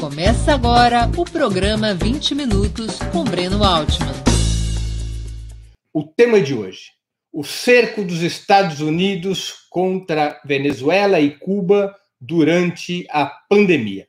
Começa agora o programa 20 Minutos com Breno Altman. O tema de hoje: o cerco dos Estados Unidos contra Venezuela e Cuba durante a pandemia.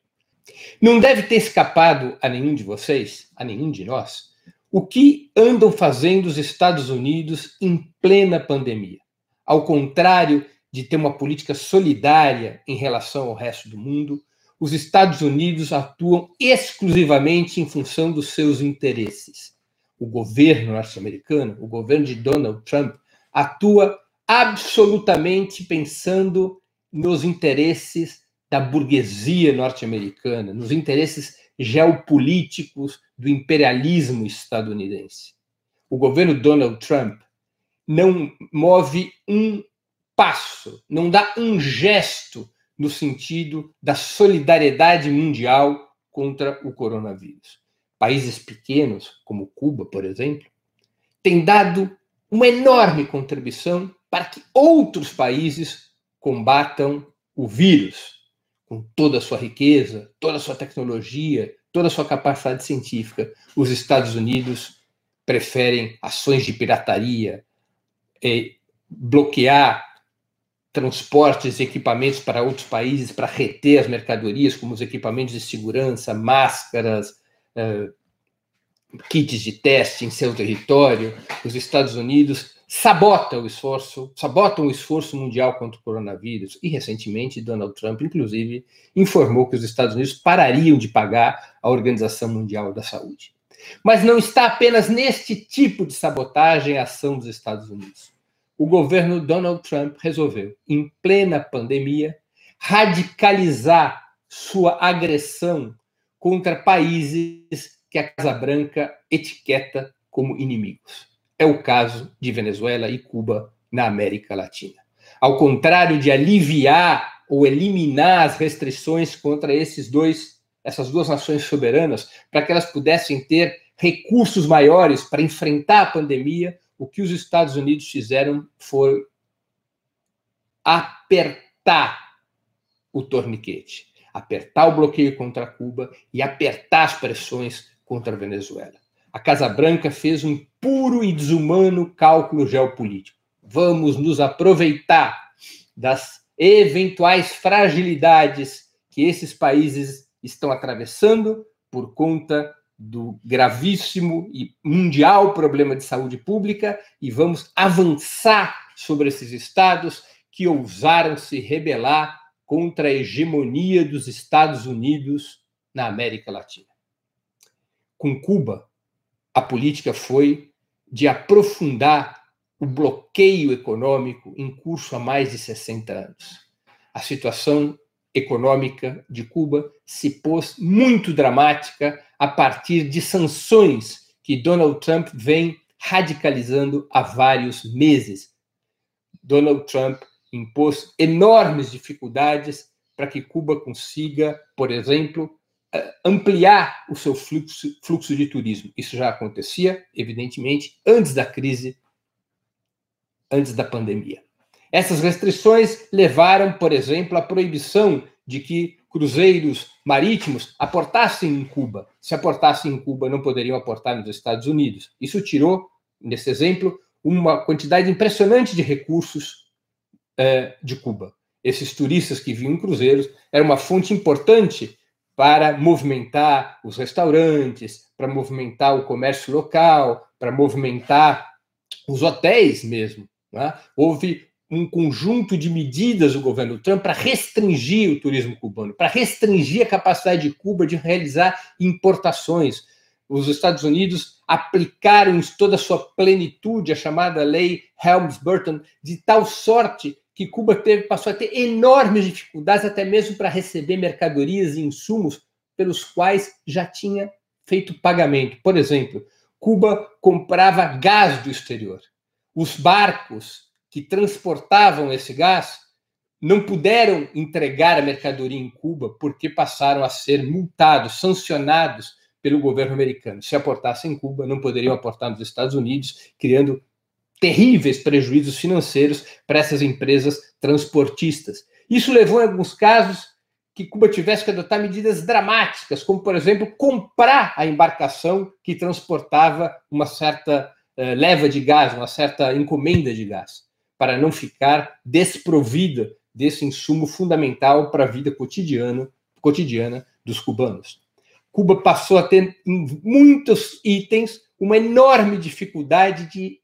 Não deve ter escapado a nenhum de vocês, a nenhum de nós, o que andam fazendo os Estados Unidos em plena pandemia. Ao contrário de ter uma política solidária em relação ao resto do mundo, os Estados Unidos atuam exclusivamente em função dos seus interesses. O governo norte-americano, o governo de Donald Trump, atua absolutamente pensando nos interesses da burguesia norte-americana, nos interesses geopolíticos do imperialismo estadunidense. O governo Donald Trump não move um passo, não dá um gesto no sentido da solidariedade mundial contra o coronavírus. Países pequenos, como Cuba, por exemplo, têm dado uma enorme contribuição para que outros países combatam o vírus, com toda a sua riqueza, toda a sua tecnologia, toda a sua capacidade científica. Os Estados Unidos preferem ações de pirataria, eh, bloquear transportes e equipamentos para outros países para reter as mercadorias, como os equipamentos de segurança, máscaras, uh, kits de teste em seu território. Os Estados Unidos sabotam o esforço, sabotam o esforço mundial contra o coronavírus. E recentemente Donald Trump, inclusive, informou que os Estados Unidos parariam de pagar a Organização Mundial da Saúde. Mas não está apenas neste tipo de sabotagem a ação dos Estados Unidos o governo Donald Trump resolveu, em plena pandemia, radicalizar sua agressão contra países que a Casa Branca etiqueta como inimigos. É o caso de Venezuela e Cuba na América Latina. Ao contrário de aliviar ou eliminar as restrições contra esses dois, essas duas nações soberanas, para que elas pudessem ter recursos maiores para enfrentar a pandemia, o que os Estados Unidos fizeram foi apertar o torniquete, apertar o bloqueio contra Cuba e apertar as pressões contra a Venezuela. A Casa Branca fez um puro e desumano cálculo geopolítico. Vamos nos aproveitar das eventuais fragilidades que esses países estão atravessando por conta do gravíssimo e mundial problema de saúde pública e vamos avançar sobre esses estados que ousaram se rebelar contra a hegemonia dos Estados Unidos na América Latina. Com Cuba, a política foi de aprofundar o bloqueio econômico em curso há mais de 60 anos. A situação econômica de Cuba se pôs muito dramática a partir de sanções que Donald Trump vem radicalizando há vários meses. Donald Trump impôs enormes dificuldades para que Cuba consiga, por exemplo, eh, ampliar o seu fluxo, fluxo de turismo. Isso já acontecia, evidentemente, antes da crise, antes da pandemia. Essas restrições levaram, por exemplo, à proibição de que cruzeiros marítimos aportassem em Cuba. Se aportassem em Cuba, não poderiam aportar nos Estados Unidos. Isso tirou, nesse exemplo, uma quantidade impressionante de recursos eh, de Cuba. Esses turistas que vinham em cruzeiros eram uma fonte importante para movimentar os restaurantes, para movimentar o comércio local, para movimentar os hotéis mesmo. Né? Houve um conjunto de medidas do governo Trump para restringir o turismo cubano, para restringir a capacidade de Cuba de realizar importações. Os Estados Unidos aplicaram em toda a sua plenitude a chamada lei Helms-Burton, de tal sorte que Cuba teve, passou a ter enormes dificuldades até mesmo para receber mercadorias e insumos pelos quais já tinha feito pagamento. Por exemplo, Cuba comprava gás do exterior. Os barcos que transportavam esse gás não puderam entregar a mercadoria em Cuba porque passaram a ser multados, sancionados pelo governo americano. Se aportassem em Cuba, não poderiam aportar nos Estados Unidos, criando terríveis prejuízos financeiros para essas empresas transportistas. Isso levou, em alguns casos, que Cuba tivesse que adotar medidas dramáticas, como, por exemplo, comprar a embarcação que transportava uma certa uh, leva de gás, uma certa encomenda de gás, para não ficar desprovida desse insumo fundamental para a vida cotidiana, cotidiana dos cubanos. Cuba passou a ter, em muitos itens, uma enorme dificuldade de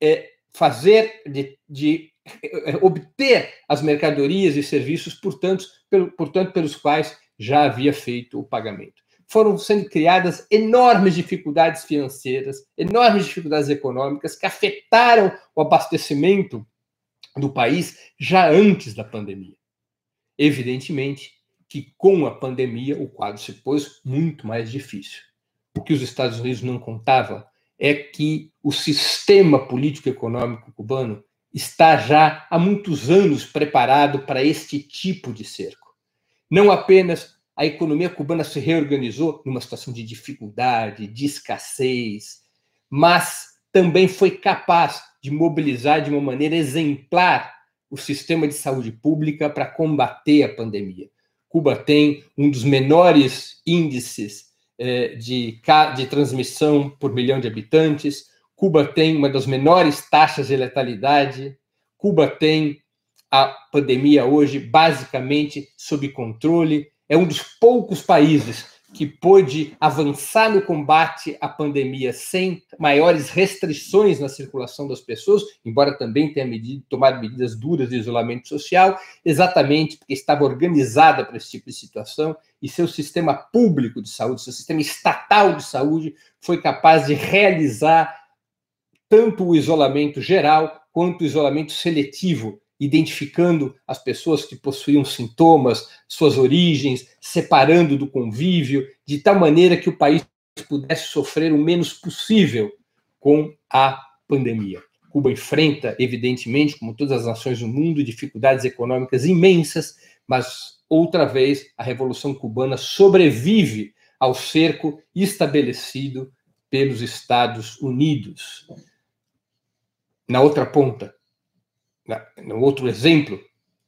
é, fazer, de, de é, obter as mercadorias e serviços, portanto, pelo, portanto, pelos quais já havia feito o pagamento. Foram sendo criadas enormes dificuldades financeiras, enormes dificuldades econômicas que afetaram o abastecimento do país já antes da pandemia. Evidentemente que com a pandemia o quadro se pôs muito mais difícil. O que os Estados Unidos não contavam é que o sistema político-econômico cubano está já há muitos anos preparado para este tipo de cerco. Não apenas a economia cubana se reorganizou numa situação de dificuldade, de escassez, mas também foi capaz de mobilizar de uma maneira exemplar o sistema de saúde pública para combater a pandemia. Cuba tem um dos menores índices eh, de, de transmissão por milhão de habitantes, Cuba tem uma das menores taxas de letalidade, Cuba tem a pandemia hoje basicamente sob controle, é um dos poucos países que pôde avançar no combate à pandemia sem maiores restrições na circulação das pessoas, embora também tenha medido, tomado medidas duras de isolamento social, exatamente porque estava organizada para esse tipo de situação e seu sistema público de saúde, seu sistema estatal de saúde foi capaz de realizar tanto o isolamento geral quanto o isolamento seletivo identificando as pessoas que possuíam sintomas, suas origens, separando do convívio, de tal maneira que o país pudesse sofrer o menos possível com a pandemia. Cuba enfrenta, evidentemente, como todas as nações do mundo, dificuldades econômicas imensas, mas outra vez a Revolução Cubana sobrevive ao cerco estabelecido pelos Estados Unidos. Na outra ponta, outro exemplo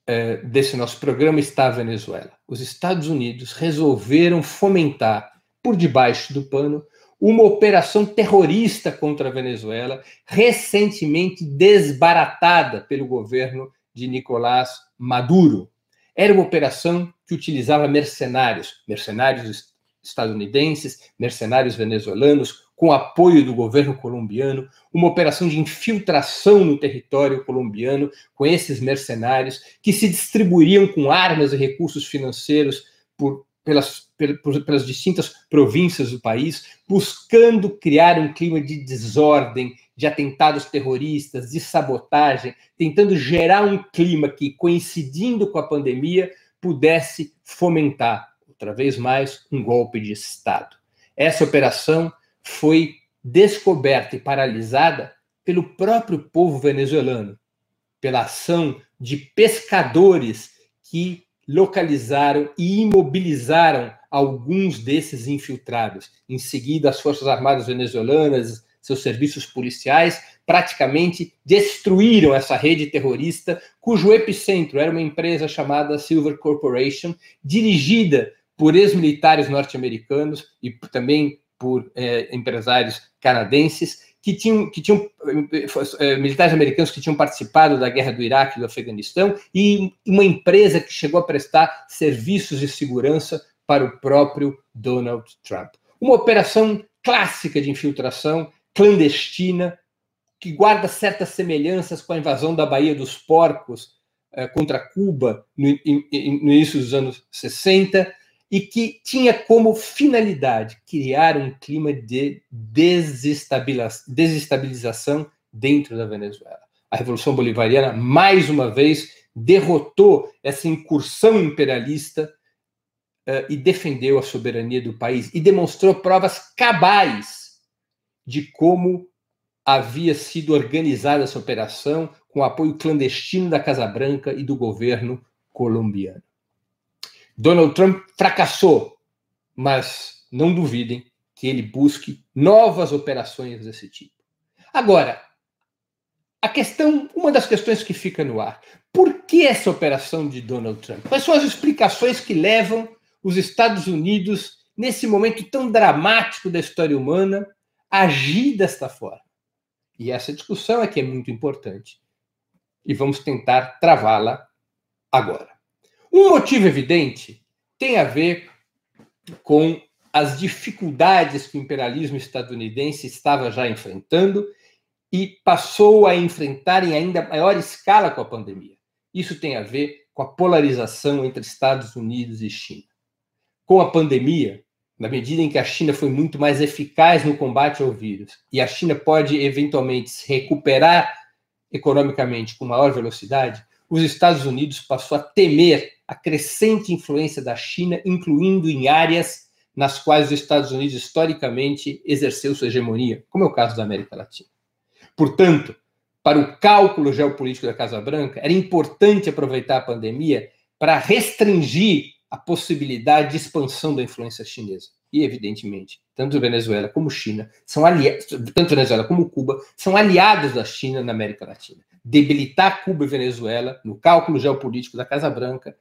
é, desse nosso programa está a Venezuela. Os Estados Unidos resolveram fomentar, por debaixo do pano, uma operação terrorista contra a Venezuela, recentemente desbaratada pelo governo de Nicolás Maduro. Era uma operação que utilizava mercenários, mercenários estadunidenses, mercenários venezuelanos, com apoio do governo colombiano, uma operação de infiltração no território colombiano com esses mercenários que se distribuiriam com armas e recursos financeiros por, pelas, por, pelas distintas províncias do país, buscando criar um clima de desordem, de atentados terroristas, de sabotagem, tentando gerar um clima que, coincidindo com a pandemia, pudesse fomentar, outra vez mais, um golpe de Estado. Essa operação foi descoberta e paralisada pelo próprio povo venezuelano, pela ação de pescadores que localizaram e imobilizaram alguns desses infiltrados. Em seguida, as Forças Armadas venezuelanas, seus serviços policiais, praticamente destruíram essa rede terrorista, cujo epicentro era uma empresa chamada Silver Corporation, dirigida por ex-militares norte-americanos e também por é, empresários canadenses que tinham, que tinham é, militares americanos que tinham participado da guerra do Iraque e do Afeganistão e uma empresa que chegou a prestar serviços de segurança para o próprio Donald Trump. Uma operação clássica de infiltração clandestina que guarda certas semelhanças com a invasão da Baía dos Porcos é, contra Cuba no, no início dos anos 60 e que tinha como finalidade criar um clima de desestabilização dentro da Venezuela. A Revolução Bolivariana, mais uma vez, derrotou essa incursão imperialista uh, e defendeu a soberania do país e demonstrou provas cabais de como havia sido organizada essa operação com apoio clandestino da Casa Branca e do governo colombiano. Donald Trump fracassou, mas não duvidem que ele busque novas operações desse tipo. Agora, a questão, uma das questões que fica no ar, Por que essa operação de Donald Trump? Quais são as explicações que levam os Estados Unidos, nesse momento tão dramático da história humana, a agir desta forma? E essa discussão é que é muito importante. E vamos tentar travá-la agora. Um motivo evidente tem a ver com as dificuldades que o imperialismo estadunidense estava já enfrentando e passou a enfrentar em ainda maior escala com a pandemia. Isso tem a ver com a polarização entre Estados Unidos e China. Com a pandemia, na medida em que a China foi muito mais eficaz no combate ao vírus e a China pode eventualmente se recuperar economicamente com maior velocidade, os Estados Unidos passou a temer a crescente influência da China, incluindo em áreas nas quais os Estados Unidos historicamente exerceu sua hegemonia, como é o caso da América Latina. Portanto, para o cálculo geopolítico da Casa Branca, era importante aproveitar a pandemia para restringir a possibilidade de expansão da influência chinesa. E, evidentemente, tanto Venezuela como China são aliados, tanto Venezuela como Cuba são aliados da China na América Latina. Debilitar Cuba e Venezuela no cálculo geopolítico da Casa Branca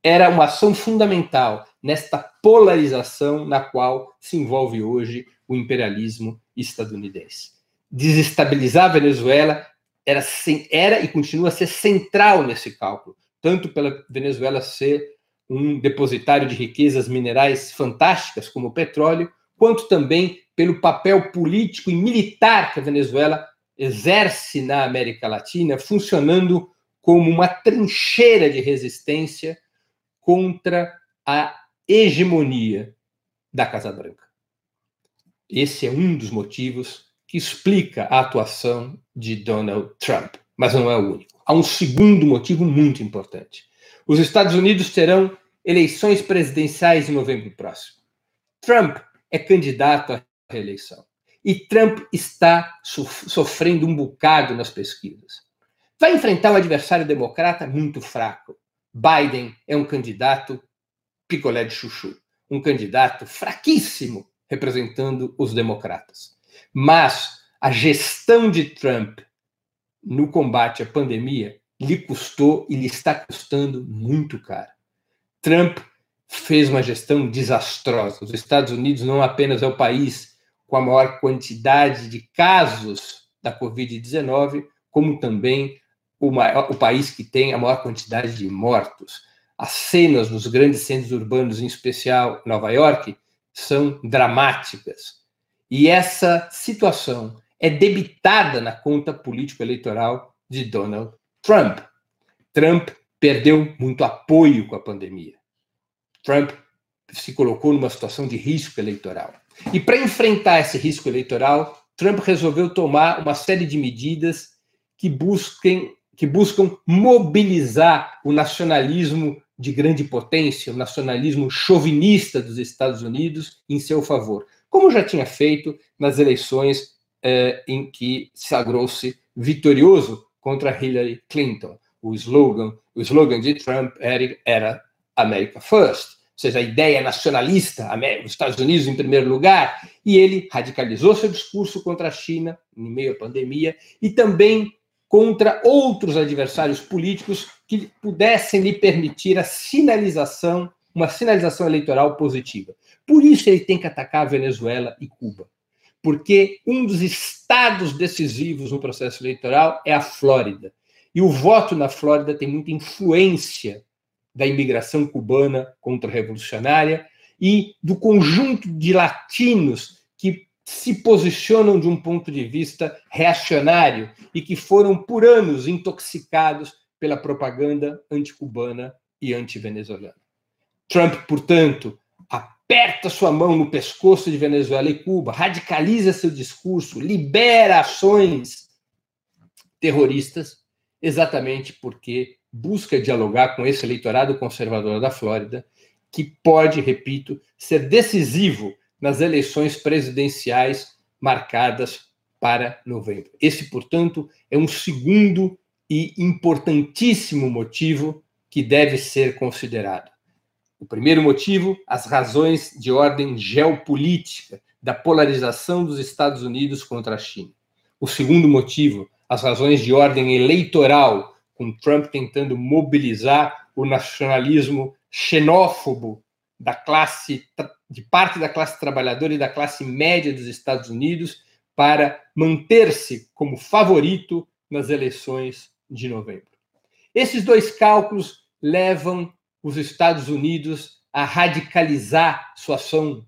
era uma ação fundamental nesta polarização na qual se envolve hoje o imperialismo estadunidense. Desestabilizar a Venezuela era, era e continua a ser central nesse cálculo, tanto pela Venezuela ser um depositário de riquezas minerais fantásticas, como o petróleo, quanto também pelo papel político e militar que a Venezuela exerce na América Latina, funcionando como uma trincheira de resistência contra a hegemonia da Casa Branca. Esse é um dos motivos que explica a atuação de Donald Trump, mas não é o único. Há um segundo motivo muito importante. Os Estados Unidos terão eleições presidenciais em novembro próximo. Trump é candidato à reeleição. E Trump está sofrendo um bocado nas pesquisas. Vai enfrentar um adversário democrata muito fraco. Biden é um candidato picolé de chuchu, um candidato fraquíssimo representando os democratas. Mas a gestão de Trump no combate à pandemia lhe custou e lhe está custando muito caro. Trump fez uma gestão desastrosa. Os Estados Unidos não apenas é o país com a maior quantidade de casos da Covid-19, como também o, maior, o país que tem a maior quantidade de mortos. As cenas nos grandes centros urbanos, em especial Nova York, são dramáticas. E essa situação é debitada na conta político-eleitoral de Donald Trump. Trump perdeu muito apoio com a pandemia. Trump se colocou numa situação de risco eleitoral. E para enfrentar esse risco eleitoral, Trump resolveu tomar uma série de medidas que busquem que buscam mobilizar o nacionalismo de grande potência, o nacionalismo chauvinista dos Estados Unidos em seu favor, como já tinha feito nas eleições eh, em que sagrou-se vitorioso contra Hillary Clinton o slogan, o slogan de Trump era, era America First, ou seja, a ideia nacionalista, os Estados Unidos em primeiro lugar, e ele radicalizou seu discurso contra a China em meio à pandemia e também contra outros adversários políticos que pudessem lhe permitir a sinalização, uma sinalização eleitoral positiva. Por isso ele tem que atacar a Venezuela e Cuba, porque um dos estados decisivos no processo eleitoral é a Flórida. E o voto na Flórida tem muita influência da imigração cubana contra-revolucionária e do conjunto de latinos que se posicionam de um ponto de vista reacionário e que foram por anos intoxicados pela propaganda anticubana e anti-venezuelana. Trump, portanto, aperta sua mão no pescoço de Venezuela e Cuba, radicaliza seu discurso, libera ações terroristas exatamente porque busca dialogar com esse eleitorado conservador da Flórida, que pode, repito, ser decisivo nas eleições presidenciais marcadas para novembro. Esse, portanto, é um segundo e importantíssimo motivo que deve ser considerado. O primeiro motivo, as razões de ordem geopolítica da polarização dos Estados Unidos contra a China. O segundo motivo, as razões de ordem eleitoral com Trump tentando mobilizar o nacionalismo xenófobo da classe de parte da classe trabalhadora e da classe média dos Estados Unidos para manter-se como favorito nas eleições de novembro. Esses dois cálculos levam os Estados Unidos a radicalizar sua ação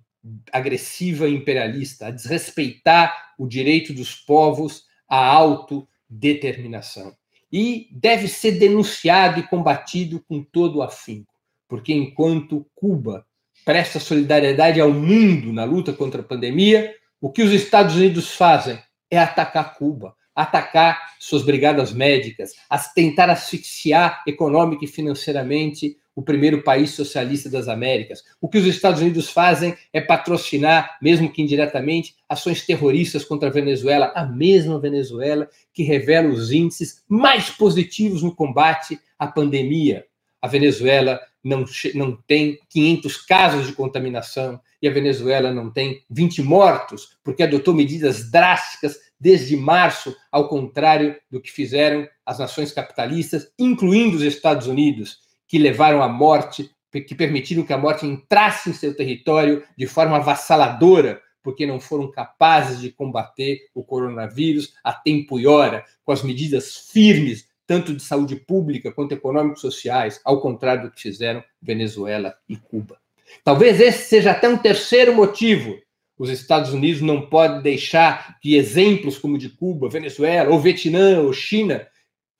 agressiva e imperialista, a desrespeitar o direito dos povos à autodeterminação. E deve ser denunciado e combatido com todo o afinco, porque enquanto Cuba presta solidariedade ao mundo na luta contra a pandemia, o que os Estados Unidos fazem é atacar Cuba, atacar suas brigadas médicas, tentar asfixiar econômica e financeiramente o primeiro país socialista das Américas. O que os Estados Unidos fazem é patrocinar, mesmo que indiretamente, ações terroristas contra a Venezuela, a mesma Venezuela que revela os índices mais positivos no combate à pandemia. A Venezuela não, não tem 500 casos de contaminação e a Venezuela não tem 20 mortos, porque adotou medidas drásticas desde março, ao contrário do que fizeram as nações capitalistas, incluindo os Estados Unidos, que levaram à morte, que permitiram que a morte entrasse em seu território de forma avassaladora, porque não foram capazes de combater o coronavírus a tempo e hora, com as medidas firmes tanto de saúde pública quanto econômicos sociais, ao contrário do que fizeram Venezuela e Cuba. Talvez esse seja até um terceiro motivo. Os Estados Unidos não podem deixar que exemplos como de Cuba, Venezuela, ou Vietnã, ou China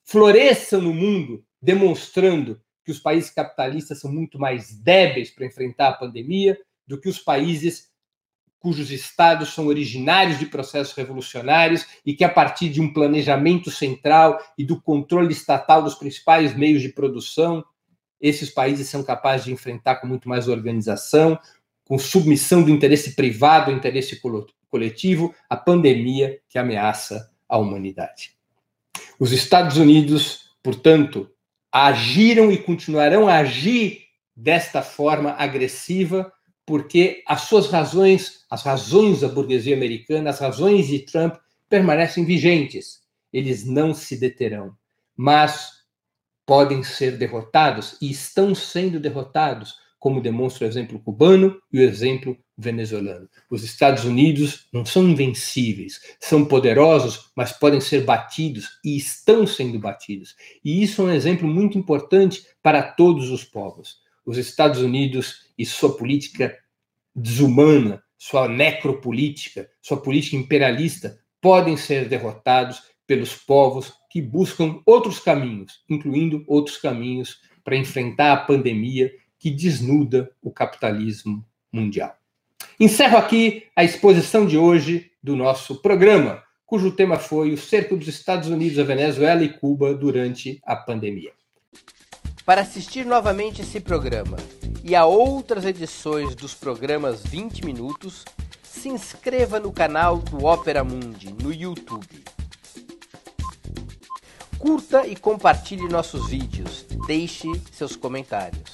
floresçam no mundo, demonstrando que os países capitalistas são muito mais débeis para enfrentar a pandemia do que os países cujos estados são originários de processos revolucionários e que, a partir de um planejamento central e do controle estatal dos principais meios de produção, esses países são capazes de enfrentar com muito mais organização, com submissão do interesse privado ao interesse coletivo, a pandemia que ameaça a humanidade. Os Estados Unidos, portanto, agiram e continuarão a agir desta forma agressiva porque as suas razões, as razões da burguesia americana, as razões de Trump permanecem vigentes. Eles não se deterão, mas podem ser derrotados e estão sendo derrotados, como demonstra o exemplo cubano e o exemplo venezuelano. Os Estados Unidos não são invencíveis, são poderosos, mas podem ser batidos e estão sendo batidos. E isso é um exemplo muito importante para todos os povos. Os Estados Unidos e sua política desumana, sua necropolítica, sua política imperialista podem ser derrotados pelos povos que buscam outros caminhos, incluindo outros caminhos para enfrentar a pandemia que desnuda o capitalismo mundial. Encerro aqui a exposição de hoje do nosso programa, cujo tema foi o cerco dos Estados Unidos a Venezuela e Cuba durante a pandemia. Para assistir novamente esse programa e a outras edições dos programas 20 Minutos, se inscreva no canal do Opera Mundi no YouTube. Curta e compartilhe nossos vídeos, deixe seus comentários.